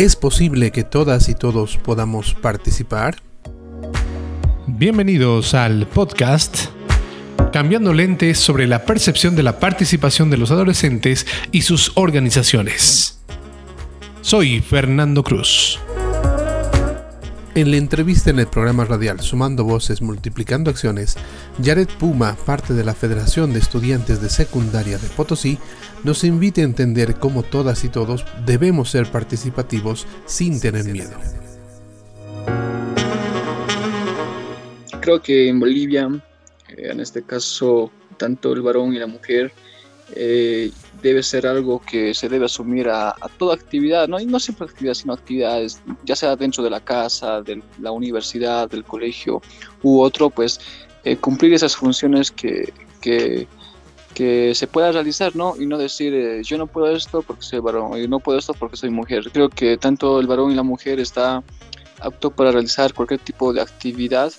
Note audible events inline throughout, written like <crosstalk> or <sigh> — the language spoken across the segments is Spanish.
¿Es posible que todas y todos podamos participar? Bienvenidos al podcast Cambiando lentes sobre la percepción de la participación de los adolescentes y sus organizaciones. Soy Fernando Cruz. En la entrevista en el programa radial Sumando Voces, Multiplicando Acciones, Jared Puma, parte de la Federación de Estudiantes de Secundaria de Potosí, nos invita a entender cómo todas y todos debemos ser participativos sin tener miedo. Creo que en Bolivia, eh, en este caso, tanto el varón y la mujer, eh, debe ser algo que se debe asumir a, toda actividad, ¿no? Y no siempre actividades, sino actividades, ya sea dentro de la casa, de la universidad, del colegio u otro, pues eh, cumplir esas funciones que, que, que, se pueda realizar, ¿no? Y no decir, eh, yo no puedo esto porque soy varón, y no puedo esto porque soy mujer. Creo que tanto el varón y la mujer está apto para realizar cualquier tipo de actividad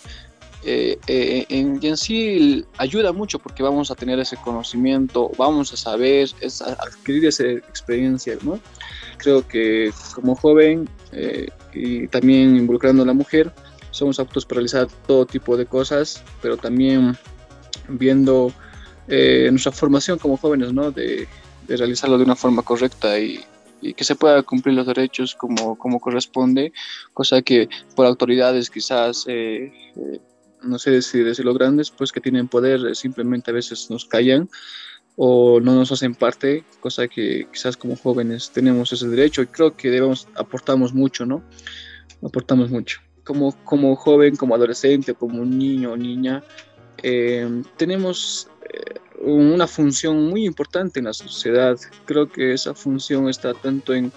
eh, eh, en, en sí ayuda mucho porque vamos a tener ese conocimiento, vamos a saber, es adquirir esa experiencia, ¿no? Creo que como joven eh, y también involucrando a la mujer, somos aptos para realizar todo tipo de cosas, pero también viendo nuestra formación como jóvenes, ¿no? De, de, realizarlo de una forma correcta y, y que se pueda cumplir los derechos como, como corresponde, cosa que por autoridades quizás eh, no sé si decirlo grandes, pues que tienen poder, eh, simplemente a veces nos callan o no nos hacen parte, cosa que quizás como jóvenes tenemos ese derecho y creo que debemos, aportamos mucho, ¿no? Aportamos mucho. Como, como joven, como adolescente, como niño o niña, eh, tenemos eh, una función muy importante en la sociedad. Creo que esa función está tanto en,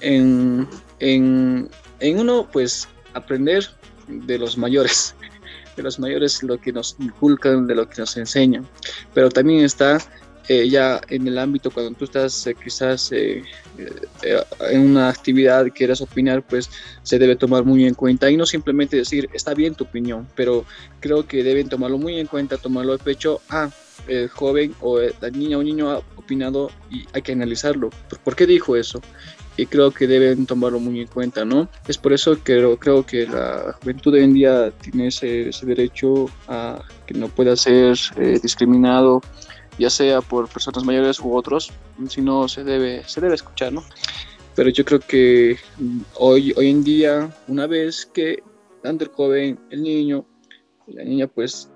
en, en uno, pues, aprender de los mayores, de los mayores lo que nos inculcan, de lo que nos enseñan, pero también está eh, ya en el ámbito cuando tú estás eh, quizás eh, en una actividad quieras opinar, pues se debe tomar muy en cuenta y no simplemente decir está bien tu opinión, pero creo que deben tomarlo muy en cuenta, tomarlo de pecho. Ah, el joven o la niña o niño ha opinado y hay que analizarlo. ¿Por qué dijo eso? Y creo que deben tomarlo muy en cuenta, ¿no? Es por eso que creo, que la juventud de hoy en día tiene ese, derecho a que no pueda ser eh, discriminado, ya sea por personas mayores u otros, sino se debe, se debe escuchar, ¿no? Pero yo creo que hoy, hoy en día, una vez que tanto el joven, el niño, la niña, pues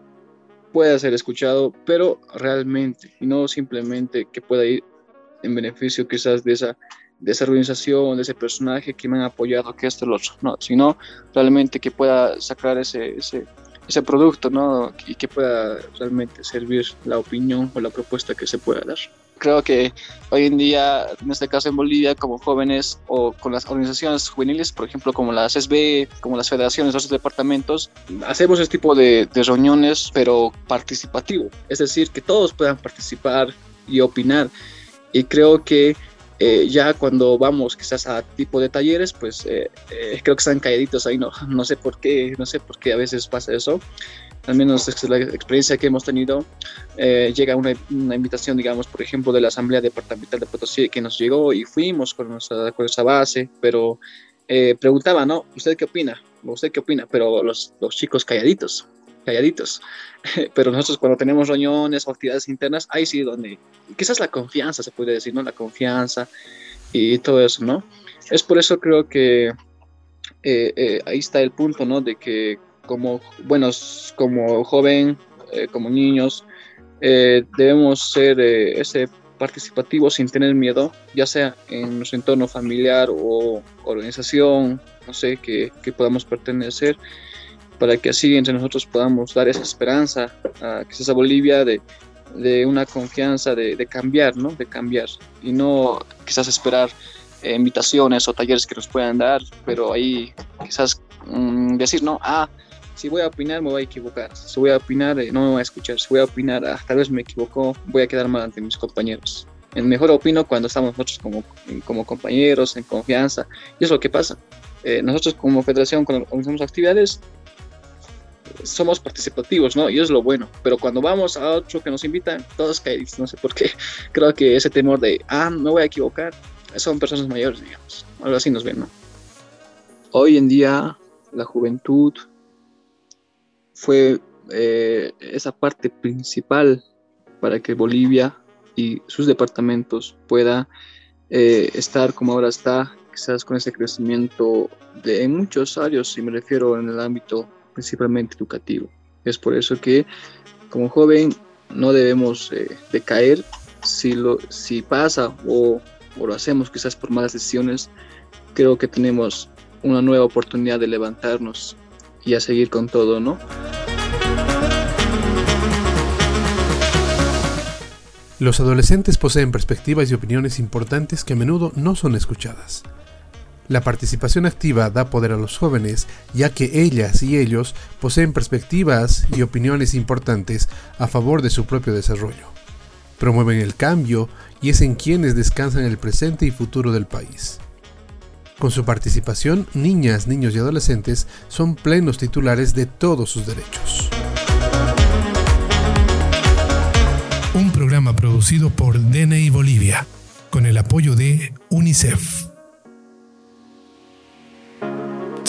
pueda ser escuchado, pero realmente, y no simplemente que pueda ir en beneficio quizás de esa de esa organización, de ese personaje que me han apoyado, que esto, lo otro, no, sino realmente que pueda sacar ese, ese, ese producto, ¿no? Y que pueda realmente servir la opinión o la propuesta que se pueda dar. Creo que hoy en día, en este caso en Bolivia, como jóvenes o con las organizaciones juveniles, por ejemplo, como las SB, como las federaciones, los departamentos, hacemos este tipo de, de reuniones, pero participativo. Es decir, que todos puedan participar y opinar. Y creo que eh, ya cuando vamos quizás a tipo de talleres, pues eh, eh, creo que están calladitos ahí, no, no sé por qué, no sé por qué a veces pasa eso. Al menos es la experiencia que hemos tenido. llega una, una, invitación, digamos, por ejemplo, de la Asamblea Departamental de Potosí que nos llegó y fuimos con, nuestra, con esa base, pero preguntaba, ¿no? ¿Usted qué opina? ¿Usted qué opina? Pero los, los chicos calladitos, calladitos. <laughs> Pero nosotros cuando tenemos reuniones o actividades internas, ahí sí donde quizás la confianza se puede decir, ¿no? La confianza y todo eso, ¿no? Es por eso creo que eh, eh, ahí está el punto, ¿no? De que como, bueno, como joven, eh, como niños, debemos ser ese participativo sin tener miedo, ya sea en nuestro entorno familiar o organización, no sé, que, que podamos pertenecer para que así entre nosotros podamos dar esa esperanza a quizás a Bolivia de, de una confianza de, de, cambiar, ¿no? De cambiar y no quizás esperar eh, invitaciones o talleres que nos puedan dar, pero ahí quizás mm, decir, no, ah, si voy a opinar me voy a equivocar, si voy a opinar eh, no me voy a escuchar, si voy a opinar, ah, tal vez me equivoco, voy a quedar mal ante mis compañeros. El mejor opino cuando estamos nosotros como, como compañeros, en confianza, y es lo que pasa. Eh, nosotros como federación, cuando organizamos actividades, somos participativos, ¿no? Y es lo bueno. Pero cuando vamos a otro que nos invitan, todos caen, no sé por qué. <laughs> Creo que ese temor de, ah, me voy a equivocar, son personas mayores, digamos. Algo así nos ven, ¿no? hoy en día la juventud fue eh, esa parte principal para que Bolivia y sus departamentos pueda eh, estar como ahora está, quizás con ese crecimiento de, en muchos áreas, y me refiero en el ámbito principalmente educativo. Es por eso que como joven no debemos eh, decaer si, lo, si pasa o, o lo hacemos quizás por malas decisiones, creo que tenemos una nueva oportunidad de levantarnos y a seguir con todo, ¿no? Los adolescentes poseen perspectivas y opiniones importantes que a menudo no son escuchadas. La participación activa da poder a los jóvenes, ya que ellas y ellos poseen perspectivas y opiniones importantes a favor de su propio desarrollo. Promueven el cambio y es en quienes descansan el presente y futuro del país. Con su participación, niñas, niños y adolescentes son plenos titulares de todos sus derechos. Un programa producido por DNI Bolivia, con el apoyo de UNICEF.